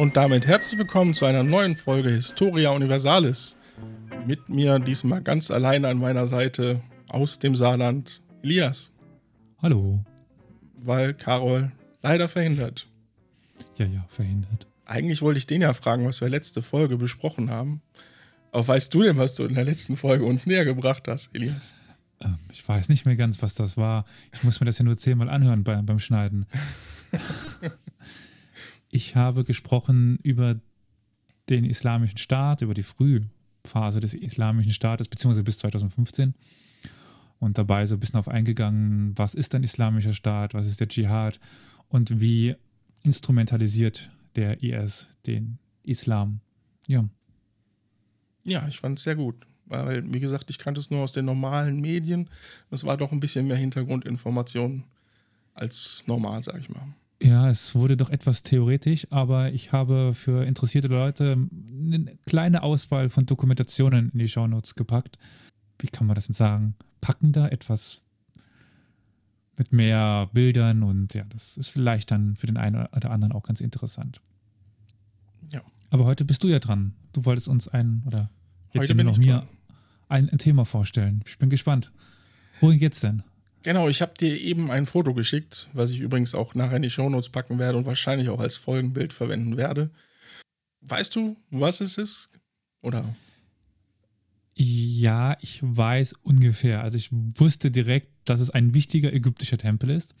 Und damit herzlich willkommen zu einer neuen Folge Historia Universalis. Mit mir diesmal ganz alleine an meiner Seite aus dem Saarland, Elias. Hallo. Weil Carol leider verhindert. Ja, ja, verhindert. Eigentlich wollte ich den ja fragen, was wir letzte Folge besprochen haben. Aber weißt du denn, was du in der letzten Folge uns näher gebracht hast, Elias? Ähm, ich weiß nicht mehr ganz, was das war. Ich muss mir das ja nur zehnmal anhören bei, beim Schneiden. ich habe gesprochen über den Islamischen Staat, über die Frühphase des Islamischen Staates, beziehungsweise bis 2015. Und dabei so ein bisschen auf eingegangen, was ist ein islamischer Staat, was ist der Dschihad und wie instrumentalisiert der IS den Islam. Ja. Ja, ich fand es sehr gut. Weil, wie gesagt, ich kannte es nur aus den normalen Medien. Das war doch ein bisschen mehr Hintergrundinformation als normal, sag ich mal. Ja, es wurde doch etwas theoretisch, aber ich habe für interessierte Leute eine kleine Auswahl von Dokumentationen in die Shownotes gepackt. Wie kann man das denn sagen? Packender, etwas mit mehr Bildern und ja, das ist vielleicht dann für den einen oder anderen auch ganz interessant. Ja. Aber heute bist du ja dran. Du wolltest uns ein oder jetzt heute bin noch mir ein, ein Thema vorstellen. Ich bin gespannt. Wohin geht's denn? Genau, ich habe dir eben ein Foto geschickt, was ich übrigens auch nachher in die Shownotes packen werde und wahrscheinlich auch als Folgenbild verwenden werde. Weißt du, was es ist? Oder? Ja, ich weiß ungefähr. Also ich wusste direkt, dass es ein wichtiger ägyptischer Tempel ist.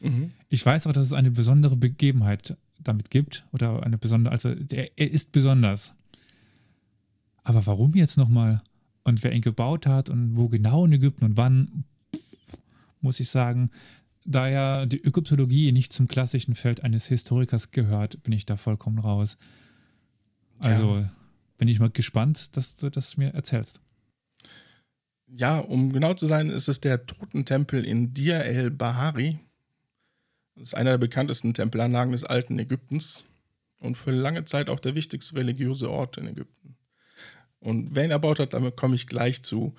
Mhm. Ich weiß auch, dass es eine besondere Begebenheit damit gibt. Oder eine besondere, also er, er ist besonders. Aber warum jetzt nochmal? Und wer ihn gebaut hat und wo genau in Ägypten und wann, muss ich sagen, da ja die Ägyptologie nicht zum klassischen Feld eines Historikers gehört, bin ich da vollkommen raus. Also ja. bin ich mal gespannt, dass du das mir erzählst. Ja, um genau zu sein, ist es der Totentempel in Dir el-Bahari. Das ist einer der bekanntesten Tempelanlagen des alten Ägyptens und für lange Zeit auch der wichtigste religiöse Ort in Ägypten. Und wer ihn erbaut hat, damit komme ich gleich zu.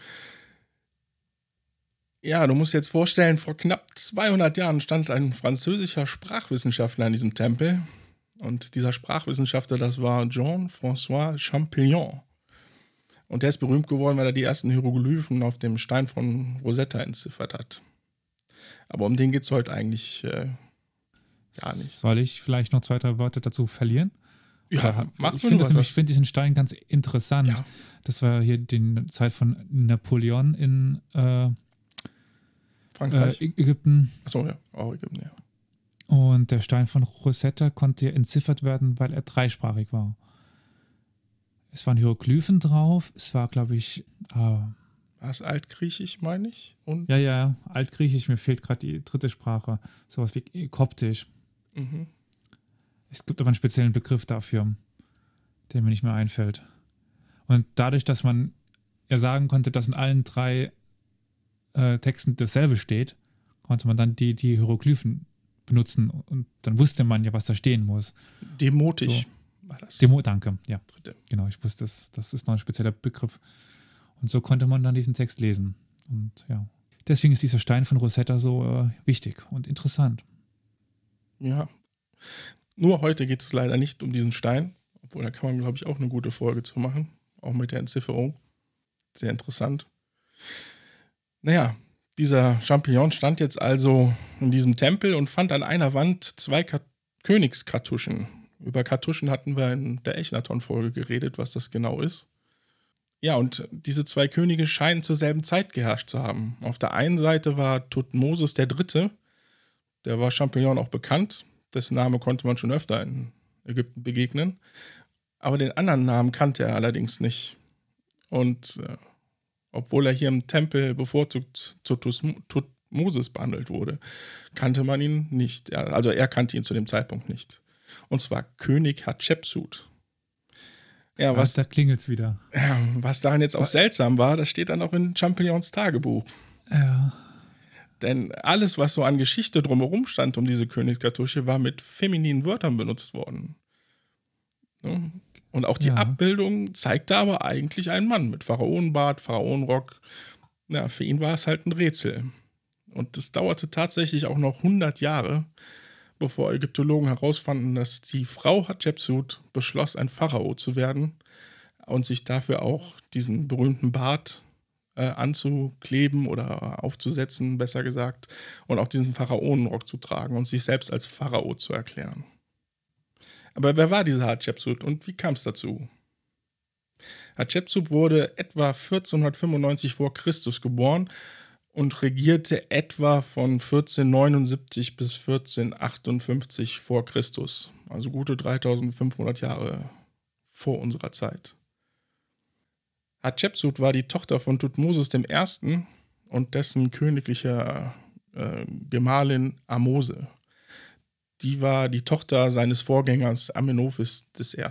Ja, du musst jetzt vorstellen, vor knapp 200 Jahren stand ein französischer Sprachwissenschaftler in diesem Tempel. Und dieser Sprachwissenschaftler, das war Jean-François Champignon. Und der ist berühmt geworden, weil er die ersten Hieroglyphen auf dem Stein von Rosetta entziffert hat. Aber um den geht es heute eigentlich äh, gar nicht. Soll ich vielleicht noch zwei, drei Worte dazu verlieren? Ja, mach ich finde find diesen Stein ganz interessant. Ja. Das war hier die Zeit von Napoleon in äh, Frankreich. Äh, Ägypten. Achso, ja, auch Ägypten, ja. Und der Stein von Rosetta konnte entziffert werden, weil er dreisprachig war. Es waren Hieroglyphen drauf. Es war, glaube ich. Äh, war es Altgriechisch, meine ich? Und ja, ja, Altgriechisch. Mir fehlt gerade die dritte Sprache. Sowas wie Koptisch. Mhm. Es gibt aber einen speziellen Begriff dafür, der mir nicht mehr einfällt. Und dadurch, dass man ja sagen konnte, dass in allen drei äh, Texten dasselbe steht, konnte man dann die, die Hieroglyphen benutzen und dann wusste man ja, was da stehen muss. Demotisch so. war das. Demo, danke, ja. Dritte. Genau, ich wusste, das, das ist noch ein spezieller Begriff. Und so konnte man dann diesen Text lesen. Und ja, deswegen ist dieser Stein von Rosetta so äh, wichtig und interessant. Ja. Nur heute geht es leider nicht um diesen Stein, obwohl da kann man, glaube ich, auch eine gute Folge zu machen. Auch mit der Entzifferung. Sehr interessant. Naja, dieser Champignon stand jetzt also in diesem Tempel und fand an einer Wand zwei Kat Königskartuschen. Über Kartuschen hatten wir in der Echnaton-Folge geredet, was das genau ist. Ja, und diese zwei Könige scheinen zur selben Zeit geherrscht zu haben. Auf der einen Seite war Tutmosis III., der war Champignon auch bekannt, dessen Name konnte man schon öfter in Ägypten begegnen. Aber den anderen Namen kannte er allerdings nicht. Und äh, obwohl er hier im Tempel bevorzugt zu Tutmosis behandelt wurde, kannte man ihn nicht. Also er kannte ihn zu dem Zeitpunkt nicht. Und zwar König Hatschepsut. Ja, was, da klingelt es wieder. Ja, was daran jetzt auch was? seltsam war, das steht dann auch in Champignons Tagebuch. Ja. Denn alles, was so an Geschichte drumherum stand um diese Königskartusche, war mit femininen Wörtern benutzt worden. Ne? Und auch die ja. Abbildung zeigte aber eigentlich einen Mann mit Pharaonenbart, Pharaonenrock. Ja, für ihn war es halt ein Rätsel. Und es dauerte tatsächlich auch noch 100 Jahre, bevor Ägyptologen herausfanden, dass die Frau Hatschepsut beschloss, ein Pharao zu werden und sich dafür auch diesen berühmten Bart äh, anzukleben oder aufzusetzen, besser gesagt, und auch diesen Pharaonenrock zu tragen und sich selbst als Pharao zu erklären. Aber wer war dieser Hatschepsut und wie kam es dazu? Hatschepsut wurde etwa 1495 vor Christus geboren und regierte etwa von 1479 bis 1458 vor Christus, also gute 3500 Jahre vor unserer Zeit. Hatschepsut war die Tochter von Tutmosis I. und dessen königlicher äh, Gemahlin Amose. Die war die Tochter seines Vorgängers Amenophis I.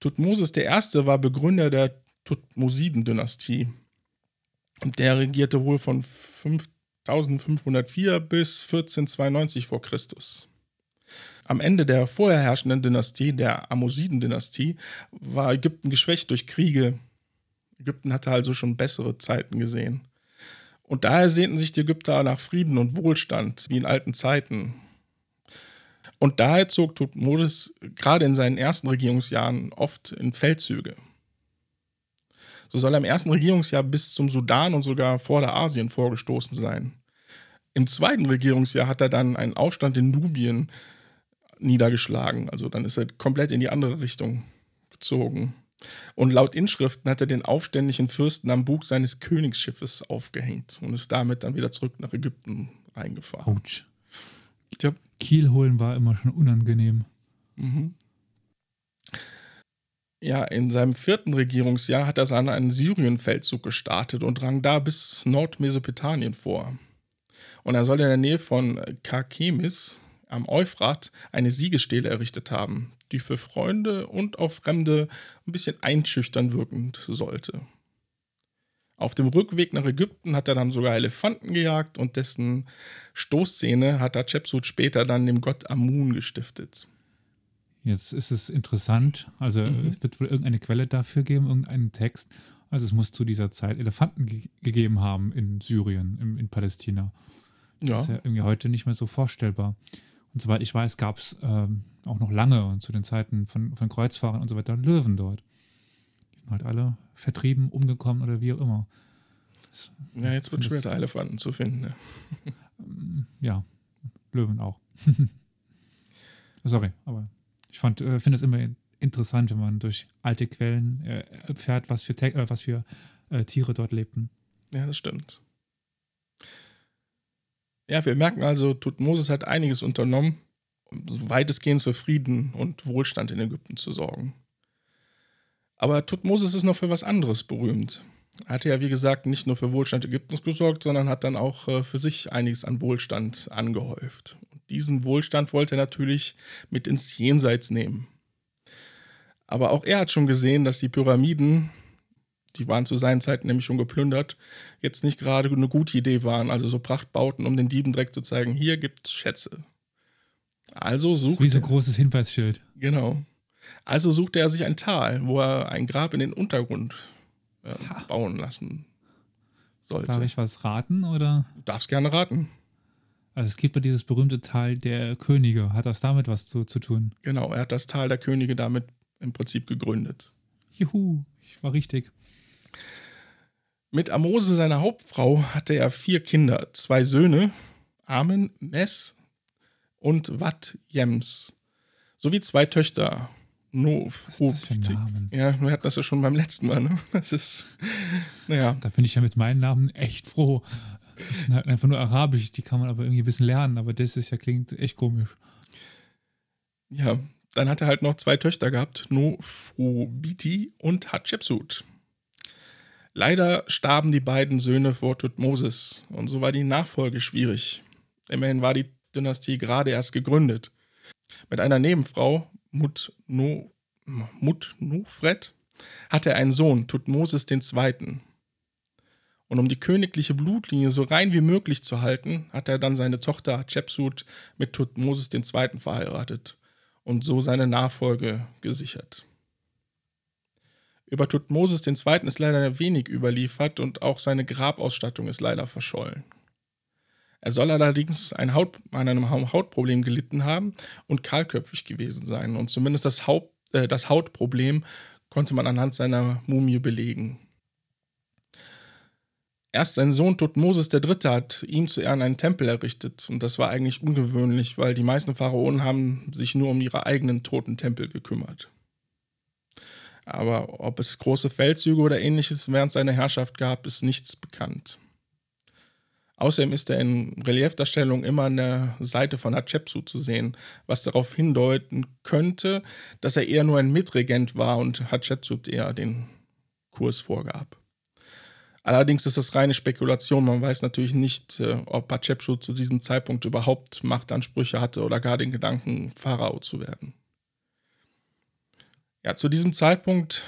Tutmosis I. war Begründer der Tutmosiden-Dynastie der regierte wohl von 5504 bis 1492 vor Christus. Am Ende der vorher Dynastie, der Amosiden-Dynastie, war Ägypten geschwächt durch Kriege. Ägypten hatte also schon bessere Zeiten gesehen. Und daher sehnten sich die Ägypter nach Frieden und Wohlstand, wie in alten Zeiten. Und daher zog Tutmosis gerade in seinen ersten Regierungsjahren oft in Feldzüge. So soll er im ersten Regierungsjahr bis zum Sudan und sogar Vorderasien vorgestoßen sein. Im zweiten Regierungsjahr hat er dann einen Aufstand in Nubien niedergeschlagen. Also dann ist er komplett in die andere Richtung gezogen. Und laut Inschriften hat er den aufständischen Fürsten am Bug seines Königsschiffes aufgehängt und ist damit dann wieder zurück nach Ägypten reingefahren. Autsch. Ja. Kiel holen war immer schon unangenehm. Mhm. Ja, in seinem vierten Regierungsjahr hat er dann einen Syrienfeldzug gestartet und drang da bis Nordmesopotamien vor. Und er soll in der Nähe von Karkemis am Euphrat eine Siegesstele errichtet haben, die für Freunde und auch Fremde ein bisschen einschüchtern wirkend sollte. Auf dem Rückweg nach Ägypten hat er dann sogar Elefanten gejagt und dessen Stoßszene hat Hatschepsut später dann dem Gott Amun gestiftet. Jetzt ist es interessant, also mhm. es wird wohl irgendeine Quelle dafür geben, irgendeinen Text. Also es muss zu dieser Zeit Elefanten ge gegeben haben in Syrien, im, in Palästina. Das ja. ist ja irgendwie heute nicht mehr so vorstellbar. Und soweit ich weiß, gab es ähm, auch noch lange und zu den Zeiten von, von Kreuzfahrern und so weiter Löwen dort. Die sind halt alle vertrieben, umgekommen oder wie auch immer. Das, ja, jetzt wird es schwer, da Elefanten zu finden. Ne? ja, Löwen auch. Sorry, aber ich äh, finde es immer interessant, wenn man durch alte Quellen äh, erfährt, was für, äh, was für äh, Tiere dort lebten. Ja, das stimmt. Ja, wir merken also, Tutmosis hat einiges unternommen, um weitestgehend für Frieden und Wohlstand in Ägypten zu sorgen. Aber Tutmosis ist noch für was anderes berühmt. Er hatte ja, wie gesagt, nicht nur für Wohlstand Ägyptens gesorgt, sondern hat dann auch äh, für sich einiges an Wohlstand angehäuft diesen Wohlstand wollte er natürlich mit ins Jenseits nehmen. Aber auch er hat schon gesehen, dass die Pyramiden, die waren zu seinen Zeiten nämlich schon geplündert, jetzt nicht gerade eine gute Idee waren. Also so Prachtbauten, um den Dieben direkt zu zeigen, hier gibt es Schätze. Also sucht Wie so ein großes Hinweisschild. Genau. Also suchte er sich ein Tal, wo er ein Grab in den Untergrund äh, bauen lassen sollte. Darf ich was raten oder? Du darfst gerne raten. Also es gibt ja dieses berühmte Tal der Könige. Hat das damit was zu, zu tun? Genau, er hat das Tal der Könige damit im Prinzip gegründet. Juhu, ich war richtig. Mit Amose, seiner Hauptfrau, hatte er vier Kinder, zwei Söhne, Amen, Mes und Wat Jems, sowie zwei Töchter, No, Namen? Ja, wir hatten das ja schon beim letzten Mal. Ne? Das ist, naja. Da bin ich ja mit meinen Namen echt froh. Das sind halt einfach nur Arabisch, die kann man aber irgendwie ein bisschen lernen, aber das ist ja klingt echt komisch. Ja, dann hat er halt noch zwei Töchter gehabt, Nofrobiti und Hatschepsut. Leider starben die beiden Söhne vor Tutmosis und so war die Nachfolge schwierig. Immerhin war die Dynastie gerade erst gegründet. Mit einer Nebenfrau, Mut, no, Mut Nufred, hatte er einen Sohn, Tutmosis II. Und um die königliche Blutlinie so rein wie möglich zu halten, hat er dann seine Tochter Hatschepsut mit Tutmosis II. verheiratet und so seine Nachfolge gesichert. Über Tutmosis II. ist leider wenig überliefert und auch seine Grabausstattung ist leider verschollen. Er soll allerdings ein Haut, an einem Hautproblem gelitten haben und kahlköpfig gewesen sein. Und zumindest das, Haupt, äh, das Hautproblem konnte man anhand seiner Mumie belegen. Erst sein Sohn Tutmosis III. hat ihm zu Ehren einen Tempel errichtet. Und das war eigentlich ungewöhnlich, weil die meisten Pharaonen haben sich nur um ihre eigenen toten Tempel gekümmert. Aber ob es große Feldzüge oder ähnliches während seiner Herrschaft gab, ist nichts bekannt. Außerdem ist er in Reliefdarstellung immer an der Seite von Hatschepsut zu sehen, was darauf hindeuten könnte, dass er eher nur ein Mitregent war und Hatschepsut eher den Kurs vorgab. Allerdings ist das reine Spekulation. Man weiß natürlich nicht, äh, ob Hatschepsut zu diesem Zeitpunkt überhaupt Machtansprüche hatte oder gar den Gedanken, Pharao zu werden. Ja, zu diesem Zeitpunkt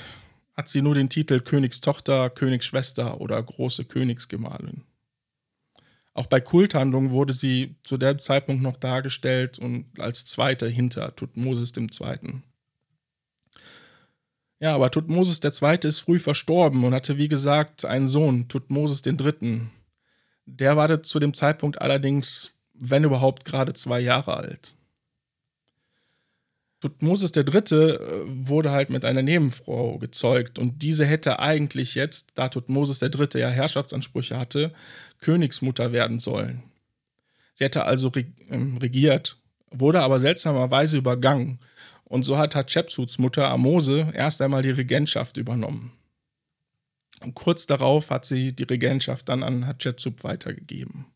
hat sie nur den Titel Königstochter, Königsschwester oder große Königsgemahlin. Auch bei Kulthandlungen wurde sie zu dem Zeitpunkt noch dargestellt und als Zweite hinter Tutmosis II. Ja, aber Tutmosis II. ist früh verstorben und hatte, wie gesagt, einen Sohn, Tutmosis III. Der war zu dem Zeitpunkt allerdings, wenn überhaupt, gerade zwei Jahre alt. Tutmosis III. Äh, wurde halt mit einer Nebenfrau gezeugt und diese hätte eigentlich jetzt, da Tutmosis III. ja Herrschaftsansprüche hatte, Königsmutter werden sollen. Sie hätte also ähm, regiert, wurde aber seltsamerweise übergangen und so hat Hatschepsuts Mutter Amose erst einmal die Regentschaft übernommen. Und kurz darauf hat sie die Regentschaft dann an Hatschepsut weitergegeben.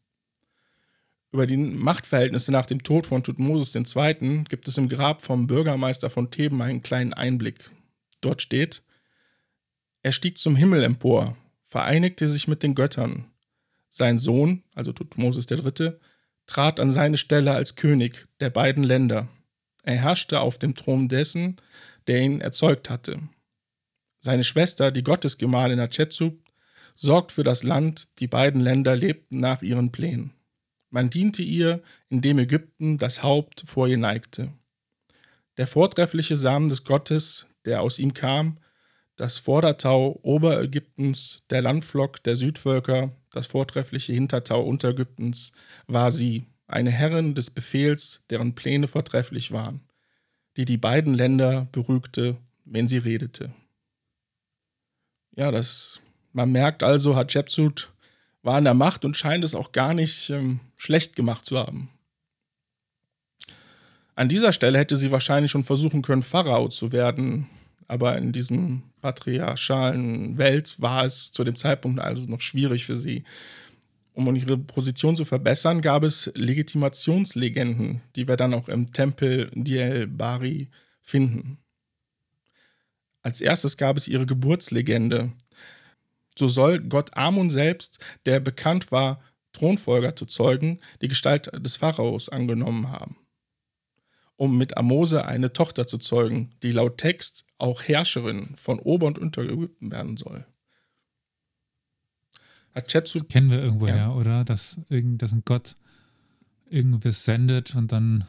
Über die Machtverhältnisse nach dem Tod von Tutmosis II. gibt es im Grab vom Bürgermeister von Theben einen kleinen Einblick. Dort steht: Er stieg zum Himmel empor, vereinigte sich mit den Göttern. Sein Sohn, also Tutmosis III., trat an seine Stelle als König der beiden Länder. Er herrschte auf dem Thron dessen, der ihn erzeugt hatte. Seine Schwester, die Gottesgemahlin Hatschepsut, sorgt für das Land, die beiden Länder lebten nach ihren Plänen. Man diente ihr, indem Ägypten das Haupt vor ihr neigte. Der vortreffliche Samen des Gottes, der aus ihm kam, das Vordertau Oberägyptens, der Landflock der Südvölker, das vortreffliche Hintertau Unterägyptens, war sie, eine Herrin des Befehls, deren Pläne vortrefflich waren, die die beiden Länder berügte, wenn sie redete. Ja, das, man merkt also, Hatschepsut war an der Macht und scheint es auch gar nicht ähm, schlecht gemacht zu haben. An dieser Stelle hätte sie wahrscheinlich schon versuchen können, Pharao zu werden, aber in diesem patriarchalen Welt war es zu dem Zeitpunkt also noch schwierig für sie. Um ihre Position zu verbessern, gab es Legitimationslegenden, die wir dann auch im Tempel Diel Bari finden. Als erstes gab es ihre Geburtslegende, so soll Gott Amun selbst, der bekannt war, Thronfolger zu zeugen, die Gestalt des Pharaos angenommen haben, um mit Amose eine Tochter zu zeugen, die laut Text auch Herrscherin von Ober- und Unterägypten werden soll. Hatschepsut kennen wir irgendwoher, ja. oder? Dass, irgend, dass ein Gott irgendwas sendet und dann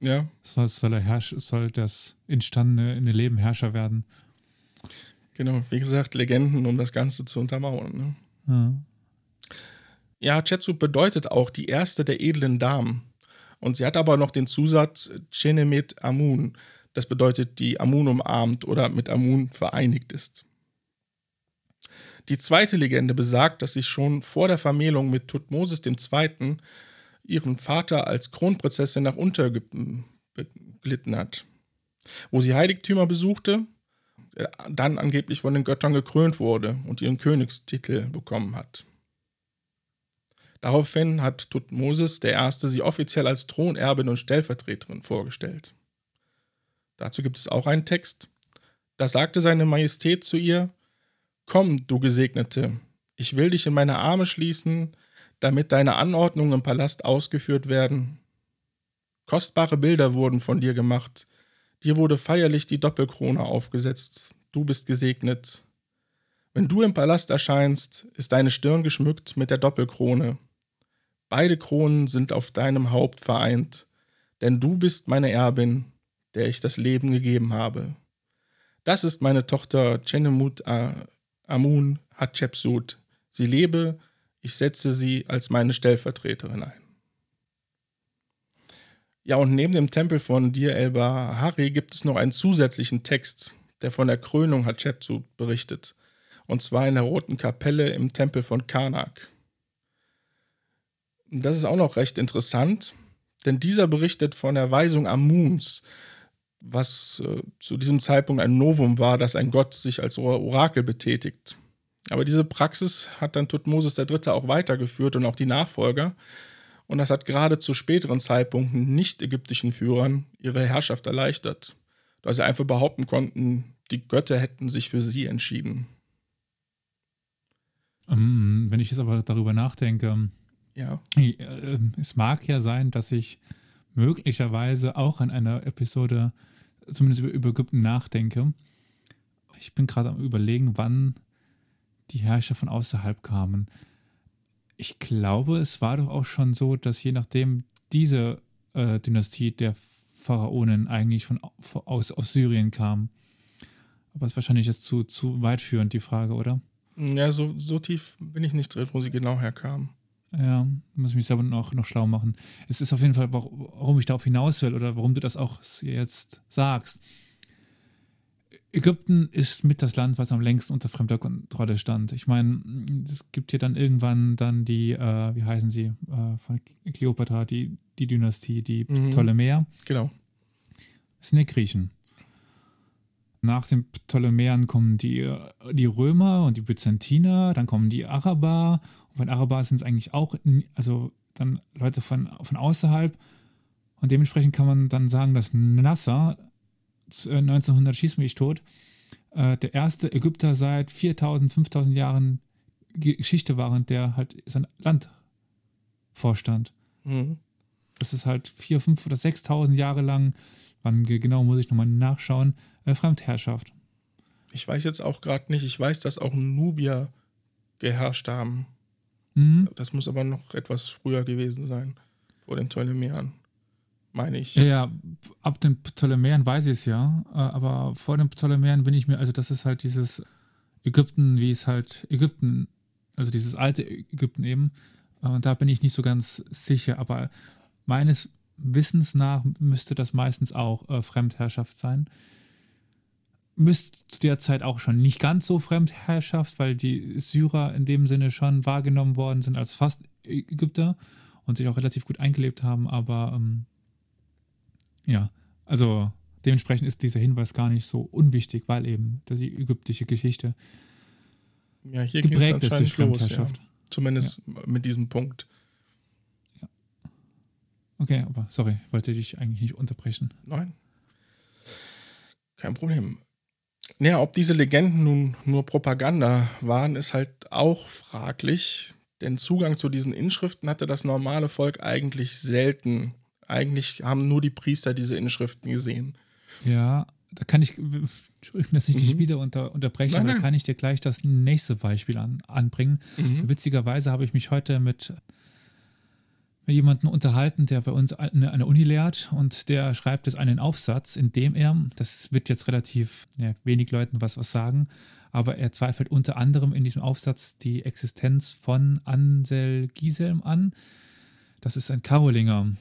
ja. soll, soll, er herrsch, soll das entstandene in Leben Herrscher werden. Genau, wie gesagt, Legenden, um das Ganze zu untermauern. Ne? Mhm. Ja, Chetsu bedeutet auch die erste der edlen Damen. Und sie hat aber noch den Zusatz Chenemet Amun. Das bedeutet, die Amun umarmt oder mit Amun vereinigt ist. Die zweite Legende besagt, dass sie schon vor der Vermählung mit Tutmosis II. ihren Vater als Kronprinzessin nach Unterägypten beglitten hat, wo sie Heiligtümer besuchte dann angeblich von den Göttern gekrönt wurde und ihren Königstitel bekommen hat. Daraufhin hat Tutmosis I. sie offiziell als Thronerbin und Stellvertreterin vorgestellt. Dazu gibt es auch einen Text. Da sagte seine Majestät zu ihr: Komm, du Gesegnete, ich will dich in meine Arme schließen, damit deine Anordnungen im Palast ausgeführt werden. Kostbare Bilder wurden von dir gemacht, Dir wurde feierlich die Doppelkrone aufgesetzt. Du bist gesegnet. Wenn du im Palast erscheinst, ist deine Stirn geschmückt mit der Doppelkrone. Beide Kronen sind auf deinem Haupt vereint, denn du bist meine Erbin, der ich das Leben gegeben habe. Das ist meine Tochter Chenemut Amun Hatschepsut. Sie lebe Ich setze sie als meine Stellvertreterin ein. Ja, und neben dem Tempel von Dir el Bahari gibt es noch einen zusätzlichen Text, der von der Krönung Hatschepsut berichtet. Und zwar in der Roten Kapelle im Tempel von Karnak. Das ist auch noch recht interessant, denn dieser berichtet von der Weisung Amuns, was äh, zu diesem Zeitpunkt ein Novum war, dass ein Gott sich als Orakel betätigt. Aber diese Praxis hat dann Tutmosis III. auch weitergeführt und auch die Nachfolger. Und das hat gerade zu späteren Zeitpunkten nicht-ägyptischen Führern ihre Herrschaft erleichtert, da sie einfach behaupten konnten, die Götter hätten sich für sie entschieden. Ähm, wenn ich jetzt aber darüber nachdenke, ja. Äh, es mag ja sein, dass ich möglicherweise auch an einer Episode zumindest über Ägypten nachdenke. Ich bin gerade am Überlegen, wann die Herrscher von außerhalb kamen. Ich glaube, es war doch auch schon so, dass je nachdem diese äh, Dynastie der Pharaonen eigentlich von, aus, aus Syrien kam. Aber es ist wahrscheinlich jetzt zu, zu weit führend, die Frage, oder? Ja, so, so tief bin ich nicht drin, wo sie genau herkamen. Ja, muss ich mich selber noch, noch schlau machen. Es ist auf jeden Fall, warum ich darauf hinaus will oder warum du das auch jetzt sagst. Ägypten ist mit das Land, was am längsten unter fremder Kontrolle stand. Ich meine, es gibt hier dann irgendwann dann die, äh, wie heißen sie, äh, von Kleopatra, die, die Dynastie, die mhm. Ptolemäer. Genau. Das sind die Griechen. Nach den Ptolemäern kommen die, die Römer und die Byzantiner, dann kommen die Araber. Und von Araber sind es eigentlich auch, also dann Leute von, von außerhalb. Und dementsprechend kann man dann sagen, dass Nasser 1900 schießt mich tot, äh, der erste Ägypter seit 4000, 5000 Jahren Geschichte war und der halt sein Land vorstand. Mhm. Das ist halt 4, 5 oder 6000 Jahre lang, wann genau muss ich nochmal nachschauen, äh, Fremdherrschaft. Ich weiß jetzt auch gerade nicht, ich weiß, dass auch Nubier geherrscht haben. Mhm. Das muss aber noch etwas früher gewesen sein, vor den Ptolemäern meine ich. Ja, ja, ab den Ptolemäern weiß ich es ja, äh, aber vor den Ptolemäern bin ich mir, also das ist halt dieses Ägypten, wie es halt Ägypten, also dieses alte Ägypten eben, äh, und da bin ich nicht so ganz sicher, aber meines Wissens nach müsste das meistens auch äh, Fremdherrschaft sein. Müsste zu der Zeit auch schon nicht ganz so Fremdherrschaft, weil die Syrer in dem Sinne schon wahrgenommen worden sind als fast Ägypter und sich auch relativ gut eingelebt haben, aber ähm, ja, also dementsprechend ist dieser Hinweis gar nicht so unwichtig, weil eben die ägyptische Geschichte ja, hier geprägt ist durch Fremdherrschaft. Ja. Zumindest ja. mit diesem Punkt. Ja. Okay, aber sorry, ich wollte dich eigentlich nicht unterbrechen. Nein. Kein Problem. Naja, ob diese Legenden nun nur Propaganda waren, ist halt auch fraglich. Denn Zugang zu diesen Inschriften hatte das normale Volk eigentlich selten. Eigentlich haben nur die Priester diese Inschriften gesehen. Ja, da kann ich, Entschuldigung, dass ich mhm. dich wieder unter, unterbreche, nein, aber da kann ich dir gleich das nächste Beispiel an, anbringen. Mhm. Witzigerweise habe ich mich heute mit, mit jemandem unterhalten, der bei uns an der Uni lehrt und der schreibt jetzt einen Aufsatz, in dem er, das wird jetzt relativ ja, wenig Leuten was, was sagen, aber er zweifelt unter anderem in diesem Aufsatz die Existenz von Ansel Giselm an. Das ist ein Karolinger.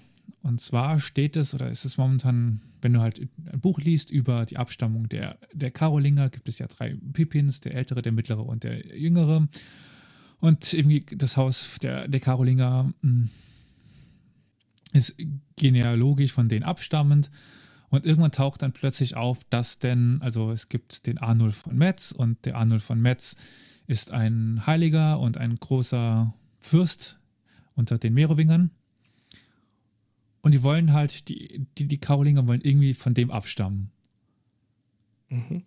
Und zwar steht es, oder ist es momentan, wenn du halt ein Buch liest über die Abstammung der, der Karolinger, gibt es ja drei Pippins, der ältere, der mittlere und der jüngere. Und irgendwie das Haus der, der Karolinger hm, ist genealogisch von denen abstammend. Und irgendwann taucht dann plötzlich auf, dass denn, also es gibt den Arnulf von Metz und der Arnulf von Metz ist ein Heiliger und ein großer Fürst unter den Merowingern. Und die wollen halt, die, die, die Karolinger wollen irgendwie von dem abstammen. Mhm.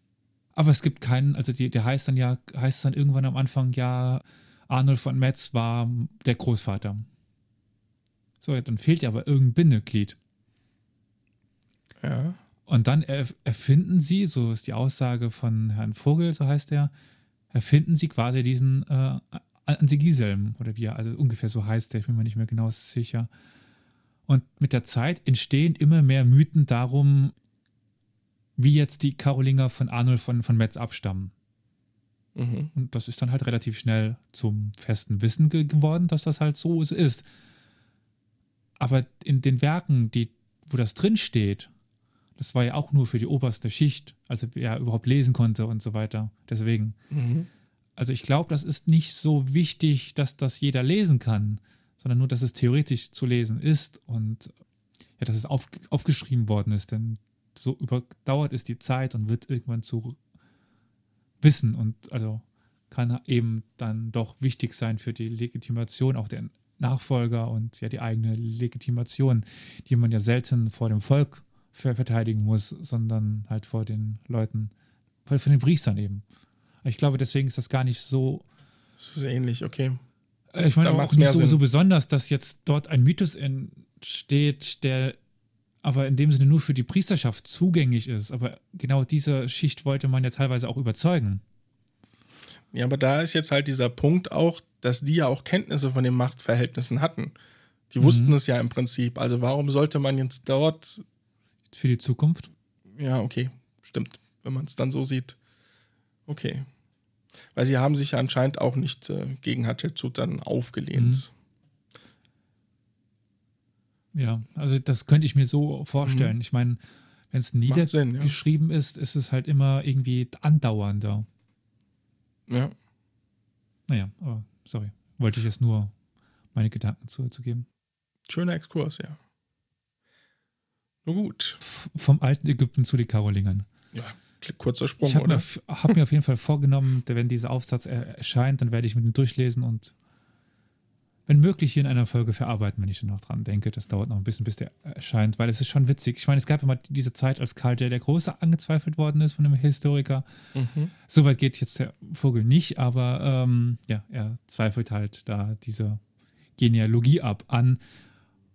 Aber es gibt keinen, also die, der heißt dann ja, heißt dann irgendwann am Anfang, ja, Arnold von Metz war der Großvater. So, dann fehlt ja aber irgendein Bindeglied. Ja. Und dann erfinden sie, so ist die Aussage von Herrn Vogel, so heißt er, erfinden sie quasi diesen äh, Ansigiselm oder wie er, also ungefähr so heißt er, ich bin mir nicht mehr genau sicher. Und mit der Zeit entstehen immer mehr Mythen darum, wie jetzt die Karolinger von Arnold von, von Metz abstammen. Mhm. Und das ist dann halt relativ schnell zum festen Wissen geworden, dass das halt so ist. Aber in den Werken, die, wo das drin steht, das war ja auch nur für die oberste Schicht, also wer überhaupt lesen konnte und so weiter. Deswegen. Mhm. Also ich glaube, das ist nicht so wichtig, dass das jeder lesen kann, sondern nur, dass es theoretisch zu lesen ist und ja, dass es auf, aufgeschrieben worden ist. Denn so überdauert ist die Zeit und wird irgendwann zu Wissen und also kann eben dann doch wichtig sein für die Legitimation auch der Nachfolger und ja die eigene Legitimation, die man ja selten vor dem Volk verteidigen muss, sondern halt vor den Leuten, vor, den Priestern eben. Ich glaube, deswegen ist das gar nicht so. Das ist ähnlich, okay. Äh, ich meine auch nicht so, so, besonders, dass jetzt dort ein Mythos entsteht, der aber in dem Sinne nur für die Priesterschaft zugänglich ist. Aber genau diese Schicht wollte man ja teilweise auch überzeugen. Ja, aber da ist jetzt halt dieser Punkt auch, dass die ja auch Kenntnisse von den Machtverhältnissen hatten. Die mhm. wussten es ja im Prinzip. Also warum sollte man jetzt dort. Für die Zukunft? Ja, okay. Stimmt. Wenn man es dann so sieht. Okay. Weil sie haben sich anscheinend auch nicht äh, gegen Hatshepsut dann aufgelehnt. Mhm. Ja, also das könnte ich mir so vorstellen. Mhm. Ich meine, wenn es niedergeschrieben ja. ist, ist es halt immer irgendwie andauernder. Ja. Naja, aber sorry. Wollte ich jetzt nur meine Gedanken zu, zu geben. Schöner Exkurs, ja. Nur gut. F vom alten Ägypten zu den Karolingern. Ja, kurzer Sprung, ich oder? Ich habe mir auf jeden Fall vorgenommen, wenn dieser Aufsatz erscheint, dann werde ich mit ihm durchlesen und wenn möglich, hier in einer Folge verarbeiten, wenn ich noch dran denke. Das dauert noch ein bisschen, bis der erscheint, weil es ist schon witzig. Ich meine, es gab immer diese Zeit, als Karl der, der Große angezweifelt worden ist von einem Historiker. Mhm. Soweit geht jetzt der Vogel nicht, aber ähm, ja, er zweifelt halt da diese Genealogie ab an.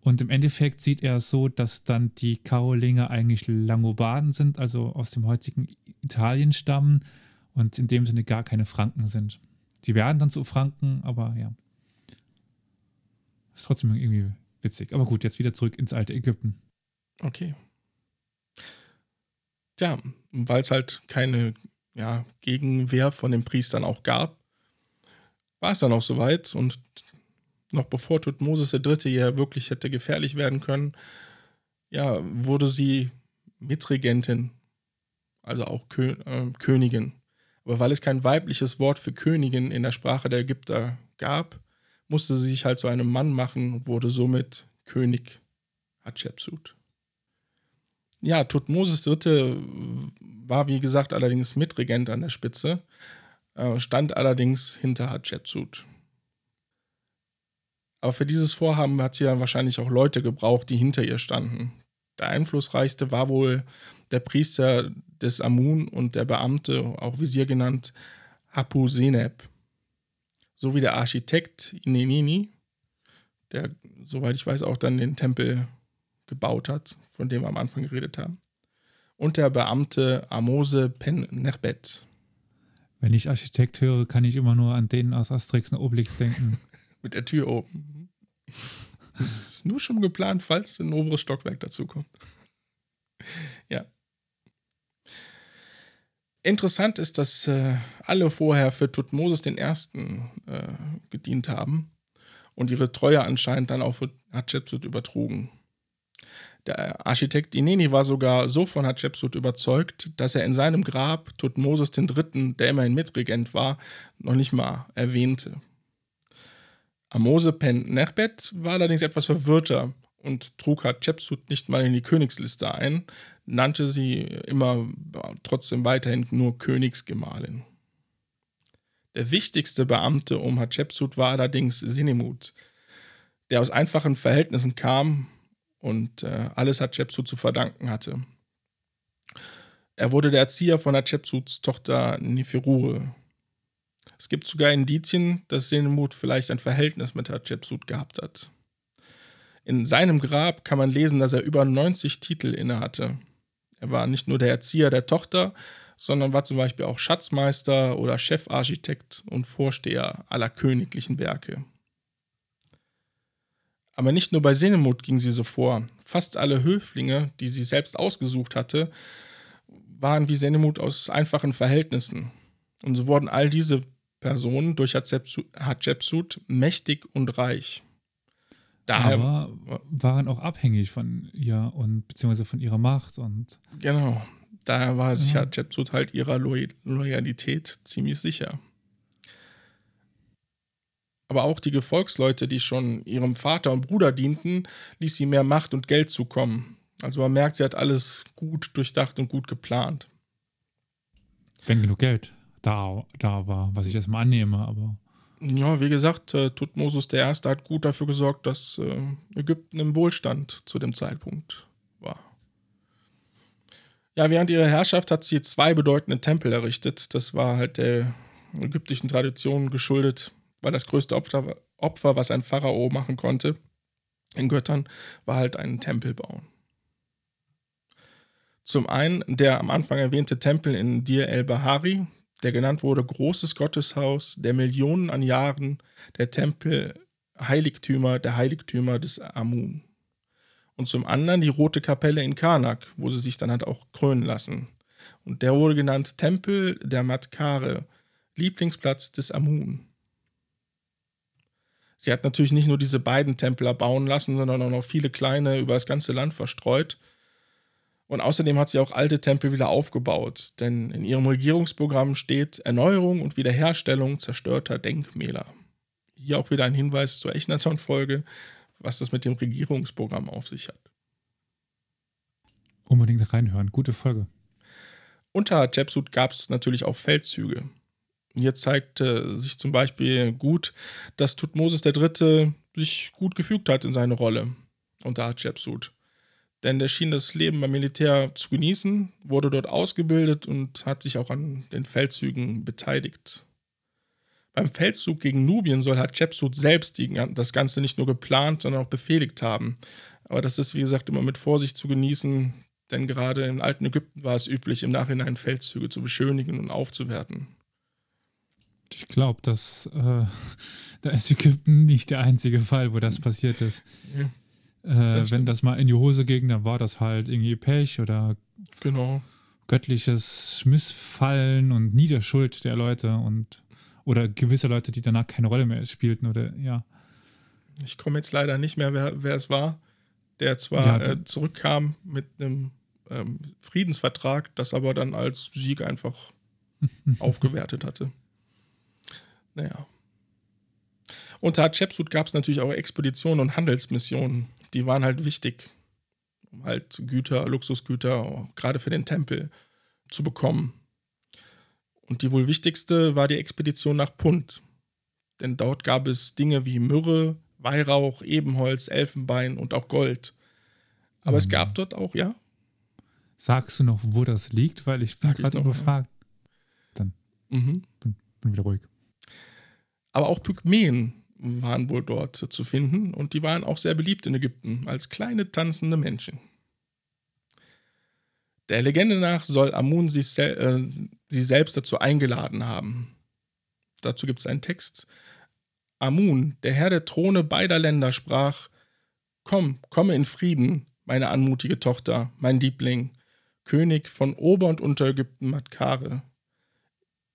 Und im Endeffekt sieht er so, dass dann die Karolinger eigentlich Langobarden sind, also aus dem heutigen Italien stammen und in dem Sinne gar keine Franken sind. Die werden dann zu Franken, aber ja. Ist trotzdem irgendwie witzig. Aber gut, jetzt wieder zurück ins alte Ägypten. Okay. Tja, weil es halt keine ja, Gegenwehr von den Priestern auch gab, war es dann auch soweit. Und noch bevor Tutmosis III. ja wirklich hätte gefährlich werden können, ja, wurde sie Mitregentin, also auch Kö äh, Königin. Aber weil es kein weibliches Wort für Königin in der Sprache der Ägypter gab, musste sie sich halt zu einem Mann machen und wurde somit König Hatschepsut. Ja, Tutmosis III. war wie gesagt allerdings Mitregent an der Spitze, äh, stand allerdings hinter Hatschepsut. Aber für dieses Vorhaben hat sie dann wahrscheinlich auch Leute gebraucht, die hinter ihr standen. Der einflussreichste war wohl der Priester des Amun und der Beamte, auch Visier genannt, Hapu Seneb sowie der Architekt Inenini, der, soweit ich weiß, auch dann den Tempel gebaut hat, von dem wir am Anfang geredet haben. Und der Beamte Amose Pen Nerbet. Wenn ich Architekt höre, kann ich immer nur an den aus Asterix und Obelix denken. Mit der Tür oben. ist nur schon geplant, falls ein oberes Stockwerk dazukommt. ja. Interessant ist, dass äh, alle vorher für Tutmosis den Ersten äh, gedient haben und ihre Treue anscheinend dann auch für Hatschepsut übertrugen. Der Architekt Ineni war sogar so von Hatschepsut überzeugt, dass er in seinem Grab Tutmosis III., der immerhin Mitregent war, noch nicht mal erwähnte. Amose Pen Nerbet war allerdings etwas verwirrter und trug Hatschepsut nicht mal in die Königsliste ein, nannte sie immer trotzdem weiterhin nur Königsgemahlin. Der wichtigste Beamte um Hatschepsut war allerdings Sinemut, der aus einfachen Verhältnissen kam und äh, alles Hatschepsut zu verdanken hatte. Er wurde der Erzieher von Hatschepsuts Tochter Neferure. Es gibt sogar Indizien, dass Sinemut vielleicht ein Verhältnis mit Hatschepsut gehabt hat. In seinem Grab kann man lesen, dass er über 90 Titel innehatte. Er war nicht nur der Erzieher der Tochter, sondern war zum Beispiel auch Schatzmeister oder Chefarchitekt und Vorsteher aller königlichen Werke. Aber nicht nur bei Senemut ging sie so vor. Fast alle Höflinge, die sie selbst ausgesucht hatte, waren wie Senemut aus einfachen Verhältnissen. Und so wurden all diese Personen durch Hatschepsut mächtig und reich. Daher, Aber waren auch abhängig von ihr und beziehungsweise von ihrer Macht und. Genau. Daher war sich ja. Hatschepsut halt ihrer Loyalität ziemlich sicher. Aber auch die Gefolgsleute, die schon ihrem Vater und Bruder dienten, ließ sie mehr Macht und Geld zukommen. Also man merkt, sie hat alles gut durchdacht und gut geplant. Wenn genug Geld da, da war, was ich jetzt mal annehme, aber. Ja, wie gesagt, äh, Tutmosis I. hat gut dafür gesorgt, dass äh, Ägypten im Wohlstand zu dem Zeitpunkt war. Ja, während ihrer Herrschaft hat sie zwei bedeutende Tempel errichtet. Das war halt der ägyptischen Tradition geschuldet, weil das größte Opfer, Opfer, was ein Pharao machen konnte, in Göttern, war halt einen Tempel bauen. Zum einen der am Anfang erwähnte Tempel in Dir el-Bahari, der genannt wurde Großes Gotteshaus der Millionen an Jahren, der Tempel Heiligtümer der Heiligtümer des Amun. Und zum anderen die Rote Kapelle in Karnak, wo sie sich dann hat auch krönen lassen. Und der wurde genannt Tempel der Matkare, Lieblingsplatz des Amun. Sie hat natürlich nicht nur diese beiden Tempel erbauen lassen, sondern auch noch viele kleine über das ganze Land verstreut und außerdem hat sie auch alte Tempel wieder aufgebaut, denn in ihrem Regierungsprogramm steht Erneuerung und Wiederherstellung zerstörter Denkmäler. Hier auch wieder ein Hinweis zur Echnaton-Folge, was das mit dem Regierungsprogramm auf sich hat. Unbedingt reinhören, gute Folge. Unter Hatschepsut gab es natürlich auch Feldzüge. Hier zeigte sich zum Beispiel gut, dass Tutmosis III. sich gut gefügt hat in seine Rolle unter Hatschepsut denn der schien das Leben beim Militär zu genießen, wurde dort ausgebildet und hat sich auch an den Feldzügen beteiligt. Beim Feldzug gegen Nubien soll Hatschepsut selbst die, das Ganze nicht nur geplant, sondern auch befehligt haben. Aber das ist, wie gesagt, immer mit Vorsicht zu genießen, denn gerade im alten Ägypten war es üblich, im Nachhinein Feldzüge zu beschönigen und aufzuwerten. Ich glaube, dass äh, da ist Ägypten nicht der einzige Fall, wo das passiert ist. Ja. Äh, wenn das mal in die Hose ging, dann war das halt irgendwie Pech oder genau. göttliches Missfallen und Niederschuld der Leute und oder gewisse Leute, die danach keine Rolle mehr spielten oder ja. Ich komme jetzt leider nicht mehr, wer, wer es war, der zwar ja, äh, zurückkam mit einem ähm, Friedensvertrag, das aber dann als Sieg einfach aufgewertet hatte. Naja. Unter Hatschepsut gab es natürlich auch Expeditionen und Handelsmissionen die waren halt wichtig, um halt Güter, Luxusgüter, gerade für den Tempel zu bekommen. Und die wohl wichtigste war die Expedition nach Punt. Denn dort gab es Dinge wie Myrrhe, Weihrauch, Ebenholz, Elfenbein und auch Gold. Aber ähm, es gab dort auch, ja. Sagst du noch, wo das liegt? Weil ich bin gerade überfragt. Ja. Dann mhm. bin, bin wieder ruhig. Aber auch Pygmäen waren wohl dort zu finden und die waren auch sehr beliebt in Ägypten als kleine tanzende Menschen. Der Legende nach soll Amun sie, sel äh, sie selbst dazu eingeladen haben. Dazu gibt es einen Text. Amun, der Herr der Throne beider Länder, sprach: Komm, komme in Frieden, meine anmutige Tochter, mein Liebling, König von Ober- und Unterägypten Matkare.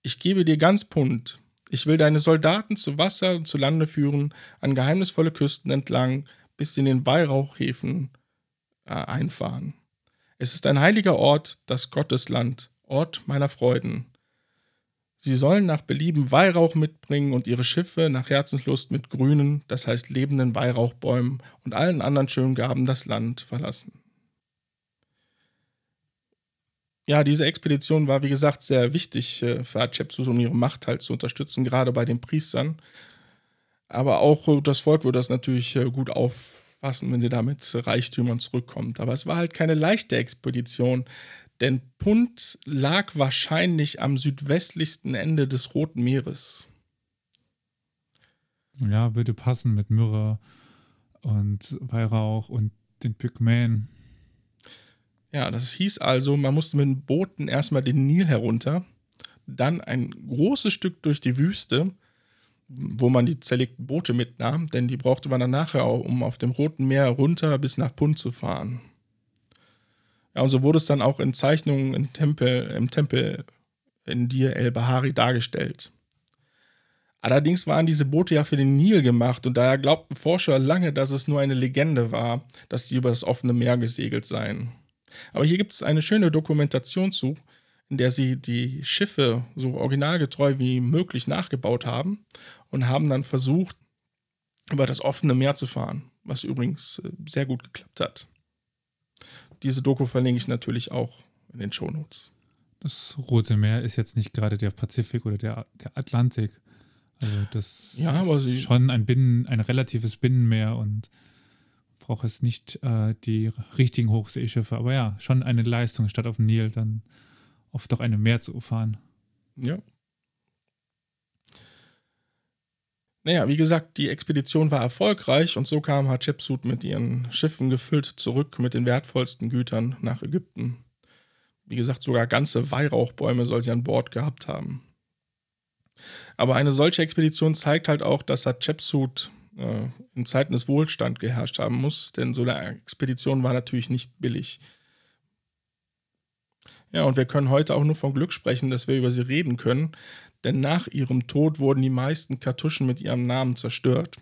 Ich gebe dir ganz Pund, ich will deine Soldaten zu Wasser und zu Lande führen, an geheimnisvolle Küsten entlang, bis sie in den Weihrauchhäfen äh, einfahren. Es ist ein heiliger Ort, das Gottesland, Ort meiner Freuden. Sie sollen nach Belieben Weihrauch mitbringen und ihre Schiffe nach Herzenslust mit grünen, das heißt lebenden Weihrauchbäumen und allen anderen schönen Gaben das Land verlassen. Ja, diese Expedition war, wie gesagt, sehr wichtig äh, für Hatschepsut, um ihre Macht halt zu unterstützen, gerade bei den Priestern. Aber auch äh, das Volk würde das natürlich äh, gut auffassen, wenn sie da mit Reichtümern zurückkommt. Aber es war halt keine leichte Expedition, denn Punt lag wahrscheinlich am südwestlichsten Ende des Roten Meeres. Ja, würde passen mit Myrrhe und Weihrauch und den Pygmäen. Ja, das hieß also, man musste mit den Booten erstmal den Nil herunter, dann ein großes Stück durch die Wüste, wo man die zerlegten Boote mitnahm, denn die brauchte man dann nachher auch, um auf dem Roten Meer runter bis nach Punt zu fahren. Ja, und so wurde es dann auch in Zeichnungen im Tempel, im Tempel in Dir el-Bahari dargestellt. Allerdings waren diese Boote ja für den Nil gemacht und daher glaubten Forscher lange, dass es nur eine Legende war, dass sie über das offene Meer gesegelt seien. Aber hier gibt es eine schöne Dokumentation zu, in der sie die Schiffe so originalgetreu wie möglich nachgebaut haben und haben dann versucht, über das offene Meer zu fahren, was übrigens äh, sehr gut geklappt hat. Diese Doku verlinke ich natürlich auch in den Shownotes. Das Rote Meer ist jetzt nicht gerade der Pazifik oder der, der Atlantik. Also das ja, ist schon ein Binnen, ein relatives Binnenmeer und braucht es nicht äh, die richtigen Hochseeschiffe. Aber ja, schon eine Leistung, statt auf dem Nil dann oft doch einem Meer zu fahren. Ja. Naja, wie gesagt, die Expedition war erfolgreich und so kam Hatschepsut mit ihren Schiffen gefüllt zurück mit den wertvollsten Gütern nach Ägypten. Wie gesagt, sogar ganze Weihrauchbäume soll sie an Bord gehabt haben. Aber eine solche Expedition zeigt halt auch, dass Hatschepsut äh, in Zeiten des Wohlstands geherrscht haben muss, denn so eine Expedition war natürlich nicht billig. Ja, und wir können heute auch nur von Glück sprechen, dass wir über sie reden können, denn nach ihrem Tod wurden die meisten Kartuschen mit ihrem Namen zerstört.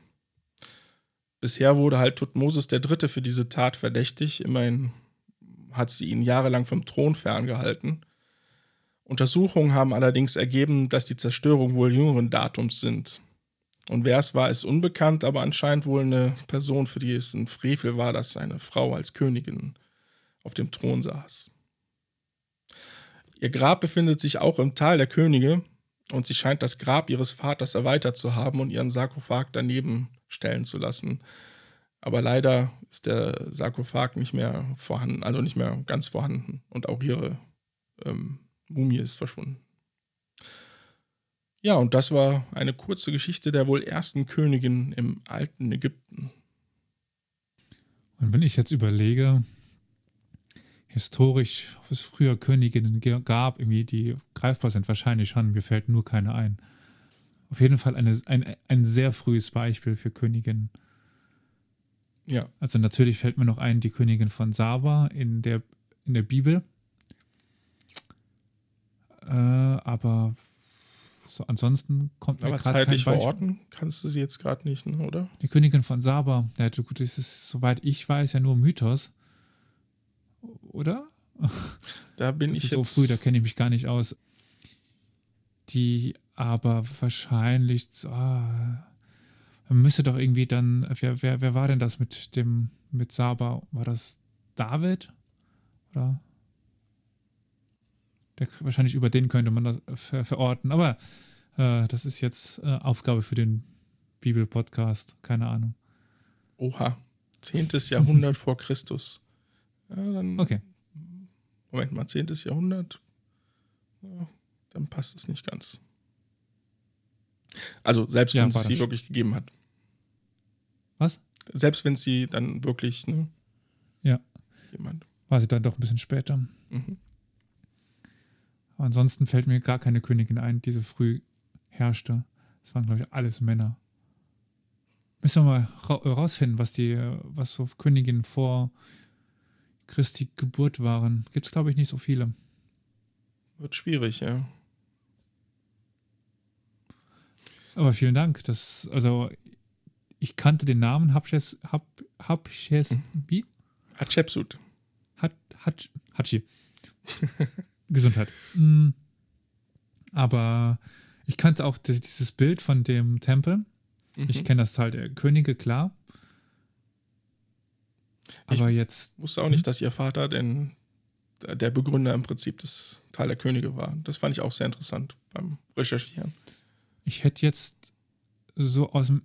Bisher wurde halt Tutmosis III. für diese Tat verdächtig, immerhin hat sie ihn jahrelang vom Thron ferngehalten. Untersuchungen haben allerdings ergeben, dass die Zerstörung wohl jüngeren Datums sind. Und wer es war, ist unbekannt, aber anscheinend wohl eine Person, für die es ein Frevel war, dass seine Frau als Königin auf dem Thron saß. Ihr Grab befindet sich auch im Tal der Könige und sie scheint das Grab ihres Vaters erweitert zu haben und ihren Sarkophag daneben stellen zu lassen. Aber leider ist der Sarkophag nicht mehr vorhanden, also nicht mehr ganz vorhanden. Und auch ihre ähm, Mumie ist verschwunden. Ja, und das war eine kurze Geschichte der wohl ersten Königin im alten Ägypten. Und wenn ich jetzt überlege, historisch, ob es früher Königinnen gab, irgendwie, die greifbar sind, wahrscheinlich schon, mir fällt nur keine ein. Auf jeden Fall eine, ein, ein sehr frühes Beispiel für Königinnen. Ja. Also natürlich fällt mir noch ein, die Königin von Saba in der, in der Bibel. Äh, aber so, ansonsten kommt mir Aber zeitlich verorten kannst du sie jetzt gerade nicht, ne, oder? Die Königin von Saba, ja, gut, das ist, soweit ich weiß, ja nur Mythos. Oder? Da bin das ich ist so früh, da kenne ich mich gar nicht aus. Die aber wahrscheinlich, ah, müsste doch irgendwie dann, wer, wer, wer war denn das mit dem, mit Saba? War das David? Oder? Der, wahrscheinlich über den könnte man das ver, verorten. Aber äh, das ist jetzt äh, Aufgabe für den Bibel-Podcast. Keine Ahnung. Oha. Zehntes Jahrhundert vor Christus. Ja, dann, okay. Moment mal, zehntes Jahrhundert. Ja, dann passt es nicht ganz. Also selbst ja, wenn es sie wirklich gegeben hat. Was? Selbst wenn sie dann wirklich, ne? Ja. Jemand. War sie dann doch ein bisschen später. Mhm. Ansonsten fällt mir gar keine Königin ein, die so früh herrschte. Das waren, glaube ich, alles Männer. Müssen wir mal ra rausfinden, was die, was so Königinnen vor Christi Geburt waren. Gibt es, glaube ich, nicht so viele. Wird schwierig, ja. Aber vielen Dank. Das, also, ich kannte den Namen Habsches, Hab, Habsches, hm. wie? Hatschepsut. Hat, hat, Hatschi. Gesundheit. Mm. Aber ich kannte auch dieses Bild von dem Tempel. Mhm. Ich kenne das Tal der Könige, klar. Aber ich jetzt. wusste auch nicht, hm? dass ihr Vater denn der Begründer im Prinzip des Tal der Könige war. Das fand ich auch sehr interessant beim Recherchieren. Ich hätte jetzt so aus dem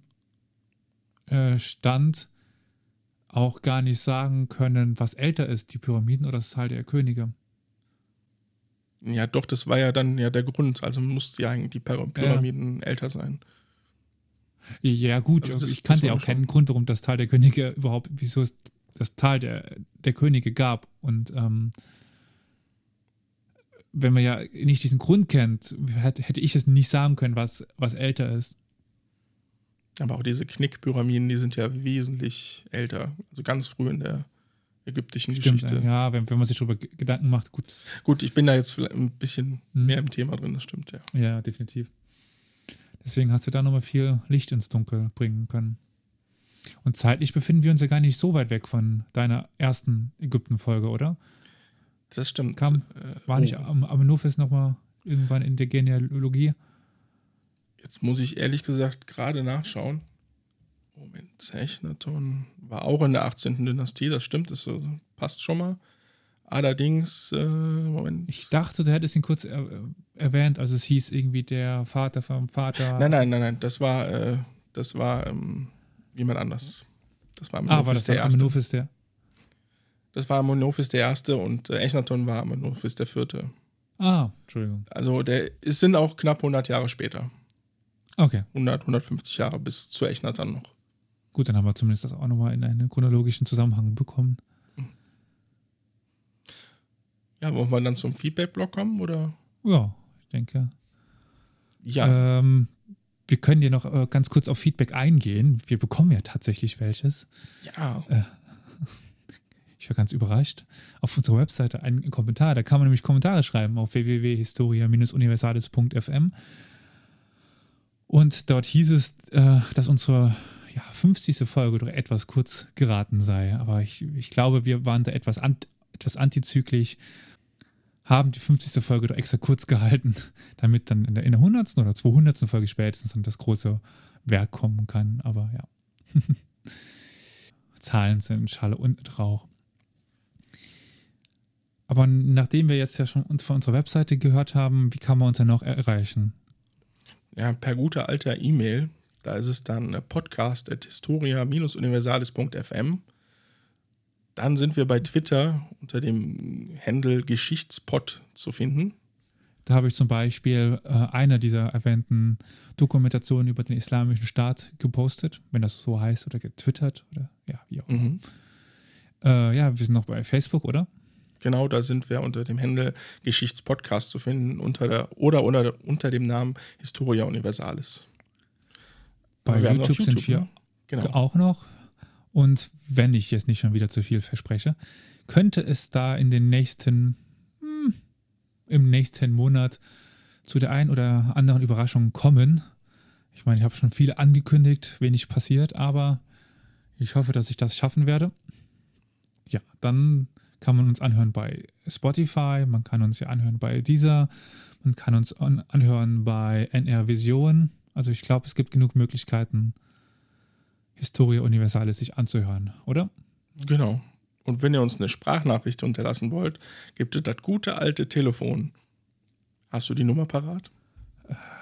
äh, Stand auch gar nicht sagen können, was älter ist, die Pyramiden oder das Tal der Könige. Ja, doch, das war ja dann ja der Grund. Also mussten ja eigentlich die Pyramiden ja. älter sein. Ja, gut, also das, ich kannte ja auch keinen Grund, warum das Tal der Könige überhaupt, wieso es das Tal der, der Könige gab. Und ähm, wenn man ja nicht diesen Grund kennt, hätte ich es nicht sagen können, was, was älter ist. Aber auch diese Knickpyramiden, die sind ja wesentlich älter. Also ganz früh in der ägyptischen Stimmt, Geschichte. ja, wenn, wenn man sich darüber Gedanken macht, gut. Gut, ich bin da jetzt vielleicht ein bisschen Hm. mehr im Thema drin, das stimmt, ja. Ja, definitiv. Deswegen hast du da nochmal viel Licht ins Dunkel bringen können. Und zeitlich befinden wir uns ja gar nicht so weit weg von deiner ersten Ägypten-Folge, oder? Das stimmt. Kam- Äh, War oh, nicht am Amenuphis nochmal irgendwann in der Genealogie? Jetzt muss ich ehrlich gesagt gerade nachschauen. Moment, Zechnaton war auch in der 18. Dynastie, das stimmt, das äh, passt schon mal. Allerdings, äh, Moment. Ich dachte, du hättest ihn kurz er erwähnt, als es hieß, irgendwie der Vater vom Vater. Nein, nein, nein, nein, das war, äh, das war ähm, jemand anders. Das war Ah, war Amenophis das der der Erste. Amenuphis, der? Das war Amenophis der Erste und äh, Echnaton war Amenophis der Vierte. Ah, Entschuldigung. Also der, es sind auch knapp 100 Jahre später. Okay, 100, 150 Jahre bis zu Echnaton noch. Gut, dann haben wir zumindest das auch nochmal in einen chronologischen Zusammenhang bekommen. Ja, wollen wir dann zum Feedback-Blog kommen oder? Ja, ich denke. Ja, Ähm, wir können dir noch äh, ganz kurz auf Feedback eingehen. Wir bekommen ja tatsächlich welches. ja. Ich war ganz überrascht. Auf unserer Webseite einen Kommentar. Da kann man nämlich Kommentare schreiben auf www.historia-universales.fm. Und dort hieß es, äh, dass unsere ja, 50. Folge doch etwas kurz geraten sei. Aber ich, ich glaube, wir waren da etwas, ant, etwas antizyklisch, haben die 50. Folge doch extra kurz gehalten, damit dann in der, in der 100. oder 200. Folge spätestens dann das große Werk kommen kann. Aber ja. Zahlen sind Schale und Rauch. Aber nachdem wir jetzt ja schon uns von unserer Webseite gehört haben, wie kann man uns denn noch erreichen? ja, per guter alter E-Mail. Da ist es dann äh, podcast.historia-universales.fm. Dann sind wir bei Twitter unter dem Handle Geschichtspot zu finden. Da habe ich zum Beispiel äh, eine dieser erwähnten Dokumentationen über den Islamischen Staat gepostet, wenn das so heißt, oder getwittert oder ja, wie auch. Mhm. Äh, ja, wir sind noch bei Facebook, oder? Genau, da sind wir unter dem Handle Geschichtspodcast zu finden unter der, oder unter, unter dem Namen Historia Universalis. Bei noch YouTube, sind wir ne? Genau. auch noch. Und wenn ich jetzt nicht schon wieder zu viel verspreche, könnte es da in den nächsten, hm, im nächsten Monat zu der einen oder anderen Überraschung kommen. Ich meine, ich habe schon viele angekündigt, wenig passiert, aber ich hoffe, dass ich das schaffen werde. Ja, dann kann man uns anhören bei Spotify, man kann uns ja anhören bei dieser, man kann uns an, anhören bei NR Vision. Also ich glaube, es gibt genug Möglichkeiten, Historia Universalis sich anzuhören, oder? Genau. Und wenn ihr uns eine Sprachnachricht unterlassen wollt, gibt es das gute alte Telefon. Hast du die Nummer parat?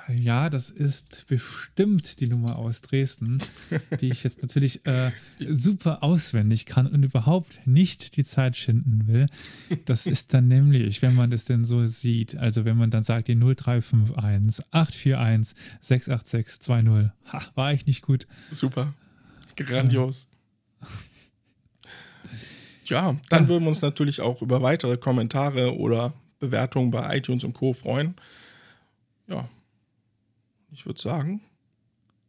Ja, das ist bestimmt die Nummer aus Dresden, die ich jetzt natürlich äh, super auswendig kann und überhaupt nicht die Zeit schinden will. Das ist dann nämlich, wenn man das denn so sieht, also wenn man dann sagt, die 0351 841 686 20. Ha, war ich nicht gut. Super. Grandios. Ja, dann Ja. würden wir uns natürlich auch über weitere Kommentare oder Bewertungen bei iTunes und Co. freuen. Ja, ich würde sagen,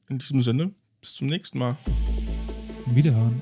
in diesem Sinne, bis zum nächsten Mal. Wiederhören.